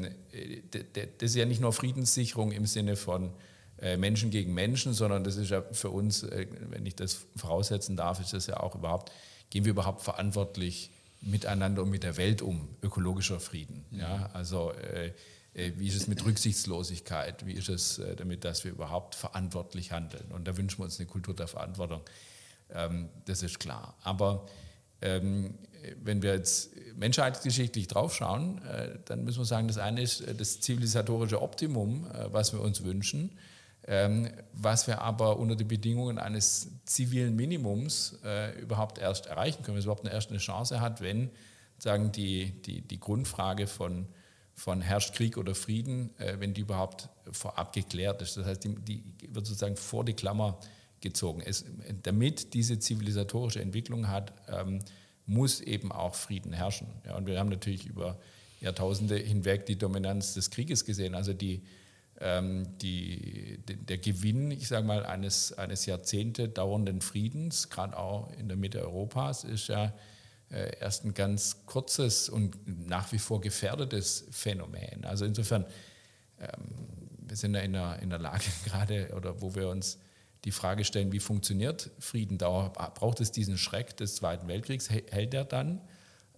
das ist ja nicht nur Friedenssicherung im Sinne von äh, Menschen gegen Menschen, sondern das ist ja für uns, äh, wenn ich das voraussetzen darf, ist das ja auch überhaupt, gehen wir überhaupt verantwortlich miteinander und mit der Welt um, ökologischer Frieden. Ja, also äh, äh, wie ist es mit Rücksichtslosigkeit? Wie ist es äh, damit, dass wir überhaupt verantwortlich handeln? Und da wünschen wir uns eine Kultur der Verantwortung. Ähm, das ist klar. Aber ähm, wenn wir jetzt menschheitsgeschichtlich draufschauen, äh, dann müssen wir sagen, das eine ist äh, das zivilisatorische Optimum, äh, was wir uns wünschen, was wir aber unter den Bedingungen eines zivilen Minimums überhaupt erst erreichen können, es überhaupt eine Chance hat, wenn sagen die, die, die Grundfrage von, von herrscht Krieg oder Frieden, wenn die überhaupt vorab geklärt ist. Das heißt, die, die wird sozusagen vor die Klammer gezogen. Es, damit diese zivilisatorische Entwicklung hat, ähm, muss eben auch Frieden herrschen. Ja, und wir haben natürlich über Jahrtausende hinweg die Dominanz des Krieges gesehen. Also die, ähm, die, der Gewinn, ich sage mal, eines, eines Jahrzehnte dauernden Friedens, gerade auch in der Mitte Europas, ist ja äh, erst ein ganz kurzes und nach wie vor gefährdetes Phänomen. Also insofern, ähm, wir sind ja in der, in der Lage gerade, oder wo wir uns die Frage stellen, wie funktioniert Frieden? Braucht es diesen Schreck des Zweiten Weltkriegs? Hält er dann?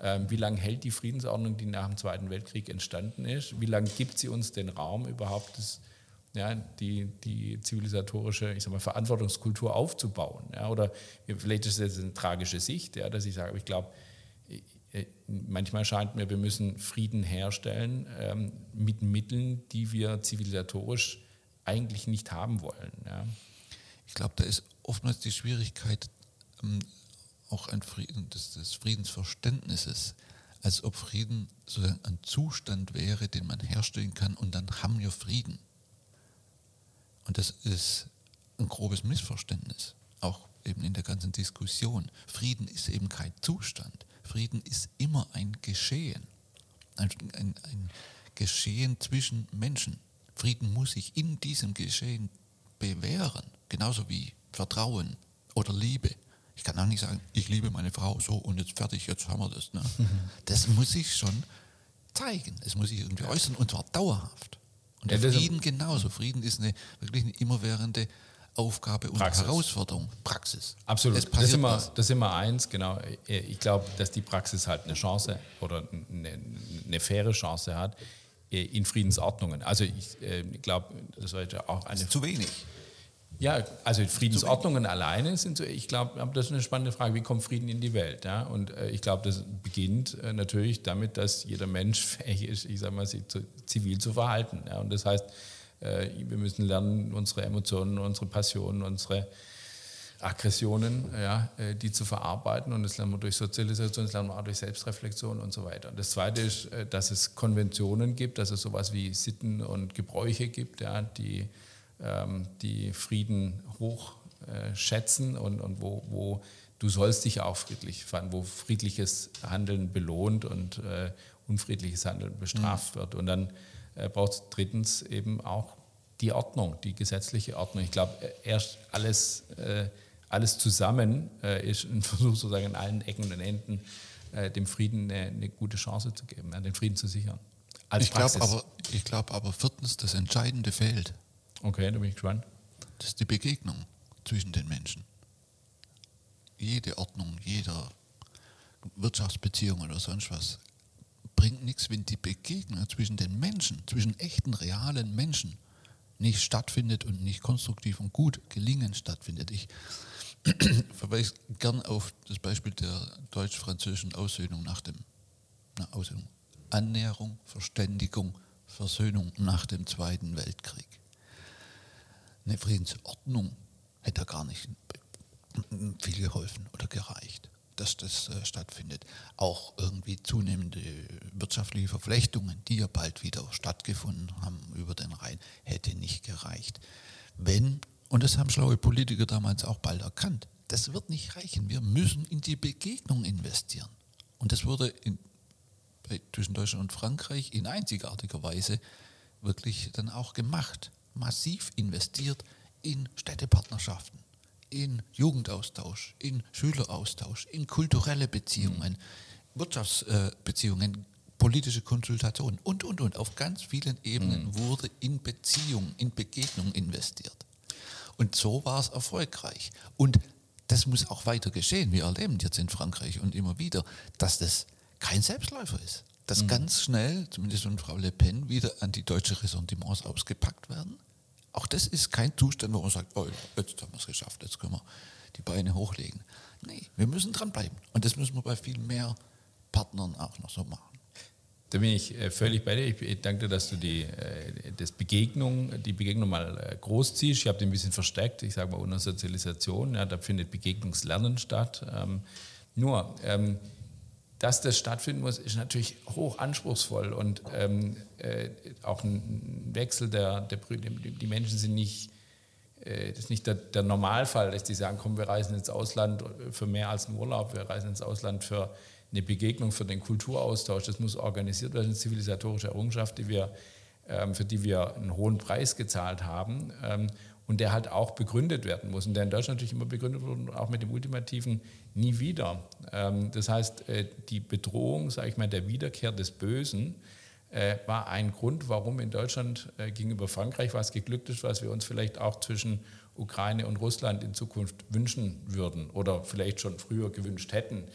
Ähm, wie lange hält die Friedensordnung, die nach dem Zweiten Weltkrieg entstanden ist? Wie lange gibt sie uns den Raum, überhaupt das ja, die, die zivilisatorische, ich sag mal, Verantwortungskultur aufzubauen. Ja, oder vielleicht ist das eine tragische Sicht, ja, dass ich sage, ich glaube, manchmal scheint mir, wir müssen Frieden herstellen ähm, mit Mitteln, die wir zivilisatorisch eigentlich nicht haben wollen. Ja. Ich glaube, da ist oftmals die Schwierigkeit ähm, auch ein Frieden, des, des, Friedensverständnisses, als ob Frieden so ein Zustand wäre, den man herstellen kann und dann haben wir Frieden. Und das ist ein grobes Missverständnis, auch eben in der ganzen Diskussion. Frieden ist eben kein Zustand. Frieden ist immer ein Geschehen. Ein, ein, ein Geschehen zwischen Menschen. Frieden muss sich in diesem Geschehen bewähren. Genauso wie Vertrauen oder Liebe. Ich kann auch nicht sagen, ich liebe meine Frau so und jetzt fertig, jetzt haben wir das. Ne? Das muss sich schon zeigen. Es muss sich irgendwie äußern und zwar dauerhaft. Und ja, Frieden genauso. Frieden ist eine wirklich eine immerwährende Aufgabe und Praxis. Herausforderung. Praxis. Absolut. Das, ist immer, das ist immer eins, genau. Ich glaube, dass die Praxis halt eine Chance oder eine, eine faire Chance hat in Friedensordnungen. Also ich äh, glaube, das sollte auch eine... Das ist zu wenig. Ja, also Friedensordnungen alleine sind so, ich glaube, das ist eine spannende Frage, wie kommt Frieden in die Welt? Ja? Und äh, ich glaube, das beginnt äh, natürlich damit, dass jeder Mensch fähig ist, ich sage mal, sich zu, zivil zu verhalten. Ja? Und das heißt, äh, wir müssen lernen, unsere Emotionen, unsere Passionen, unsere Aggressionen, ja, äh, die zu verarbeiten. Und das lernen wir durch Sozialisation, das lernen wir auch durch Selbstreflexion und so weiter. Und das Zweite ist, äh, dass es Konventionen gibt, dass es sowas wie Sitten und Gebräuche gibt, ja, die die Frieden hoch äh, schätzen und, und wo, wo du sollst dich auch friedlich fahren, wo friedliches Handeln belohnt und äh, unfriedliches Handeln bestraft mhm. wird. Und dann äh, braucht es drittens eben auch die Ordnung, die gesetzliche Ordnung. Ich glaube, äh, erst alles, äh, alles zusammen äh, ist ein Versuch, sozusagen an allen Ecken und Enden dem Frieden eine, eine, gute Chance zu geben, den Frieden zu sichern. ich glaube aber, glaub aber viertens, das entscheidende fehlt. Okay, da bin ich gespannt. Das ist die Begegnung zwischen den Menschen. Jede Ordnung, jeder Wirtschaftsbeziehung oder sonst was bringt nichts, wenn die Begegnung zwischen den Menschen, zwischen echten, realen Menschen nicht stattfindet und nicht konstruktiv und gut gelingen stattfindet. Ich verweise gern auf das Beispiel der deutsch-französischen Aussöhnung nach dem na, Aussöhnung, Annäherung, Verständigung, Versöhnung nach dem Zweiten Weltkrieg eine Friedensordnung hätte gar nicht viel geholfen oder gereicht, dass das äh, stattfindet. Auch irgendwie zunehmende wirtschaftliche Verflechtungen, die ja bald wieder stattgefunden haben über den Rhein, hätte nicht gereicht. Wenn, und das haben schlaue Politiker damals auch bald erkannt, das wird nicht reichen. Wir müssen in die Begegnung investieren. Und das wurde in, zwischen Deutschland und Frankreich in einzigartiger Weise wirklich dann auch gemacht massiv investiert in Städtepartnerschaften, in Jugendaustausch, in Schüleraustausch, in kulturelle Beziehungen, Wirtschaftsbeziehungen, politische Konsultationen und, und, und. Auf ganz vielen Ebenen mhm. wurde in Beziehung, in Begegnung investiert. Und so war es erfolgreich. Und das muss auch weiter geschehen. Wir erleben jetzt in Frankreich und immer wieder, dass das kein Selbstläufer ist. Dass mhm. ganz schnell, zumindest von Frau Le Pen, wieder an die deutsche Ressentiments ausgepackt werden auch das ist kein Zustand, wo man sagt, oh, jetzt haben wir es geschafft, jetzt können wir die Beine hochlegen. Nee, wir müssen dranbleiben. Und das müssen wir bei viel mehr Partnern auch noch so machen. Da bin ich äh, völlig bei dir. Ich danke dir, dass du die, äh, das Begegnung, die Begegnung mal äh, groß ziehst. Ich habe die ein bisschen versteckt. Ich sage mal unter Sozialisation. Ja, da findet Begegnungslernen statt. Ähm, nur, ähm, dass das stattfinden muss, ist natürlich hoch anspruchsvoll und ähm, äh, auch ein Wechsel der, der die Menschen sind nicht, äh, das ist nicht der, der, Normalfall, dass die sagen, komm, wir reisen ins Ausland für mehr als einen Urlaub, wir reisen ins Ausland für eine Begegnung, für den Kulturaustausch. Das muss organisiert werden, eine zivilisatorische Errungenschaft, die wir, ähm, für die wir einen hohen Preis gezahlt haben. Ähm, und der halt auch begründet werden muss. Und der in Deutschland natürlich immer begründet wurde, auch mit dem ultimativen Nie wieder. Ähm, das heißt, äh, die Bedrohung, sage ich mal, der Wiederkehr des Bösen äh, war ein Grund, warum in Deutschland äh, gegenüber Frankreich was geglückt ist, was wir uns vielleicht auch zwischen Ukraine und Russland in Zukunft wünschen würden oder vielleicht schon früher gewünscht hätten.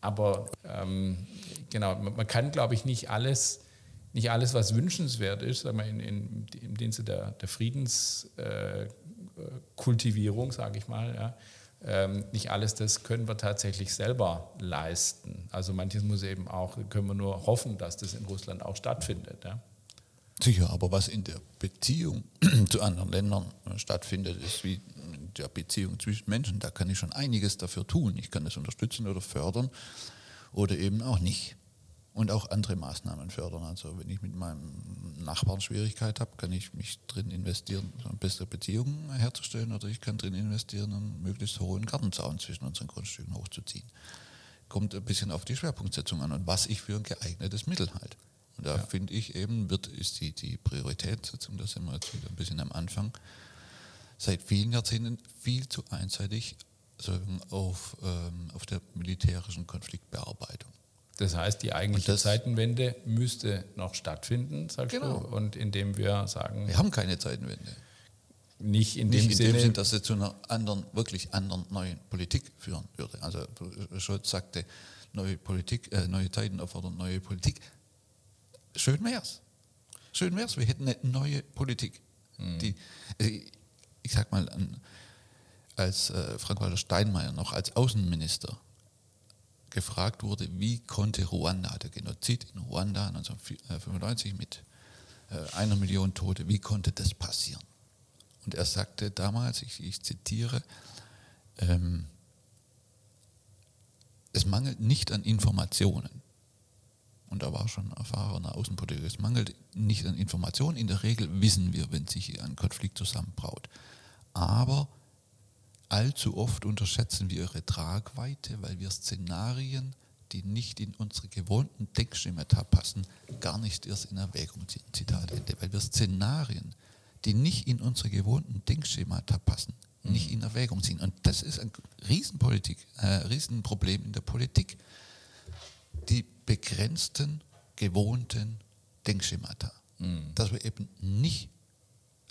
Aber ähm, genau, man kann, glaube ich, nicht alles nicht alles, was wünschenswert ist, sagen wir, in, in, im Dienste der, der Friedenskultivierung, äh, sage ich mal, ja, ähm, nicht alles das können wir tatsächlich selber leisten. Also manches muss eben auch, können wir nur hoffen, dass das in Russland auch stattfindet. Ja. Sicher, aber was in der Beziehung zu anderen Ländern äh, stattfindet, ist wie in der Beziehung zwischen Menschen. Da kann ich schon einiges dafür tun. Ich kann das unterstützen oder fördern oder eben auch nicht. Und auch andere Maßnahmen fördern. Also wenn ich mit meinem Nachbarn Schwierigkeit habe, kann ich mich drin investieren, bessere Beziehungen herzustellen oder ich kann drin investieren, einen möglichst hohen Gartenzaun zwischen unseren Grundstücken hochzuziehen. Kommt ein bisschen auf die Schwerpunktsetzung an und was ich für ein geeignetes Mittel halte. Und da ja. finde ich eben, wird, ist die, die Prioritätssetzung, da sind wir jetzt wieder ein bisschen am Anfang, seit vielen Jahrzehnten viel zu einseitig auf, ähm, auf der militärischen Konfliktbearbeitung. Das heißt, die eigentliche Zeitenwende müsste noch stattfinden, sagst genau. du, und indem wir sagen... Wir haben keine Zeitenwende. Nicht in dem, nicht in dem Sinne, dass es zu einer anderen, wirklich anderen neuen Politik führen würde. Also Scholz sagte, neue Politik, äh, neue Zeiten erfordern neue Politik. Schön wär's. Schön wär's. Wir hätten eine neue Politik. Mhm. Die, ich, ich sag mal, als äh, Frank-Walter Steinmeier noch als Außenminister gefragt wurde, wie konnte Ruanda, der Genozid in Ruanda 1995 mit äh, einer Million Tote, wie konnte das passieren? Und er sagte damals, ich, ich zitiere, ähm, es mangelt nicht an Informationen. Und da war schon erfahrener Außenpolitiker, es mangelt nicht an Informationen. In der Regel wissen wir, wenn sich ein Konflikt zusammenbraut. Aber Allzu oft unterschätzen wir ihre Tragweite, weil wir Szenarien, die nicht in unsere gewohnten Denkschemata passen, gar nicht erst in Erwägung ziehen. Zitat Ende. Weil wir Szenarien, die nicht in unsere gewohnten Denkschemata passen, nicht mhm. in Erwägung ziehen. Und das ist ein Riesenpolitik, äh, Riesenproblem in der Politik. Die begrenzten, gewohnten Denkschemata. Mhm. Dass wir eben nicht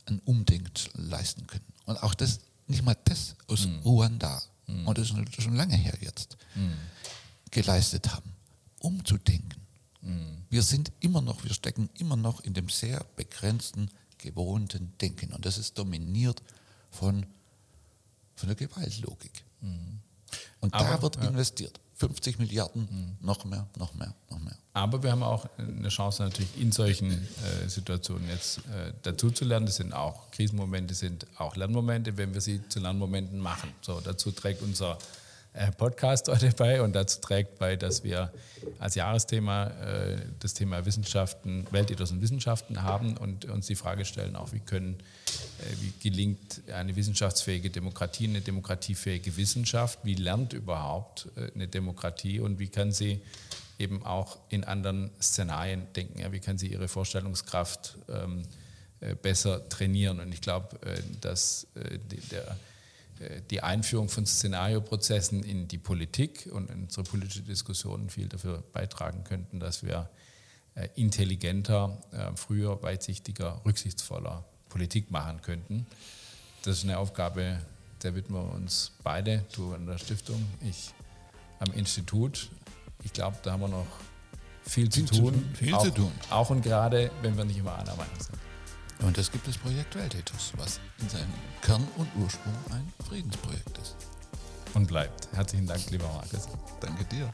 ein Umdenken leisten können. Und auch das nicht mal das aus mhm. Ruanda, mhm. und das ist schon lange her jetzt, mhm. geleistet haben, umzudenken. Mhm. Wir sind immer noch, wir stecken immer noch in dem sehr begrenzten, gewohnten Denken. Und das ist dominiert von, von der Gewaltlogik. Mhm. Und Aber, da wird ja. investiert. 50 Milliarden, mhm. noch mehr, noch mehr, noch mehr. Aber wir haben auch eine Chance natürlich in solchen äh, Situationen jetzt äh, dazuzulernen. Das sind auch Krisenmomente, sind auch Lernmomente, wenn wir sie zu Lernmomenten machen. So, dazu trägt unser Podcast heute bei und dazu trägt bei, dass wir als Jahresthema äh, das Thema Wissenschaften, Weltethos und Wissenschaften haben und uns die Frage stellen, auch wie können, äh, wie gelingt eine wissenschaftsfähige Demokratie, eine demokratiefähige Wissenschaft, wie lernt überhaupt eine Demokratie? Und wie kann sie eben auch in anderen Szenarien denken, wie kann sie ihre Vorstellungskraft ähm, besser trainieren. Und ich glaube, dass der äh, die Einführung von Szenarioprozessen in die Politik und in unsere politische Diskussionen viel dafür beitragen könnten, dass wir äh, intelligenter, äh, früher, weitsichtiger, rücksichtsvoller Politik machen könnten. Das ist eine Aufgabe, der widmen wir uns beide, du an der Stiftung, ich am Institut. Ich glaube, da haben wir noch viel, viel zu tun. Viel auch, zu tun. Auch und gerade, wenn wir nicht immer einer Meinung sind. Und es gibt das Projekt Weltethos, was in seinem Kern und Ursprung ein Friedensprojekt ist. Und bleibt. Herzlichen Dank, lieber Markus. Danke dir.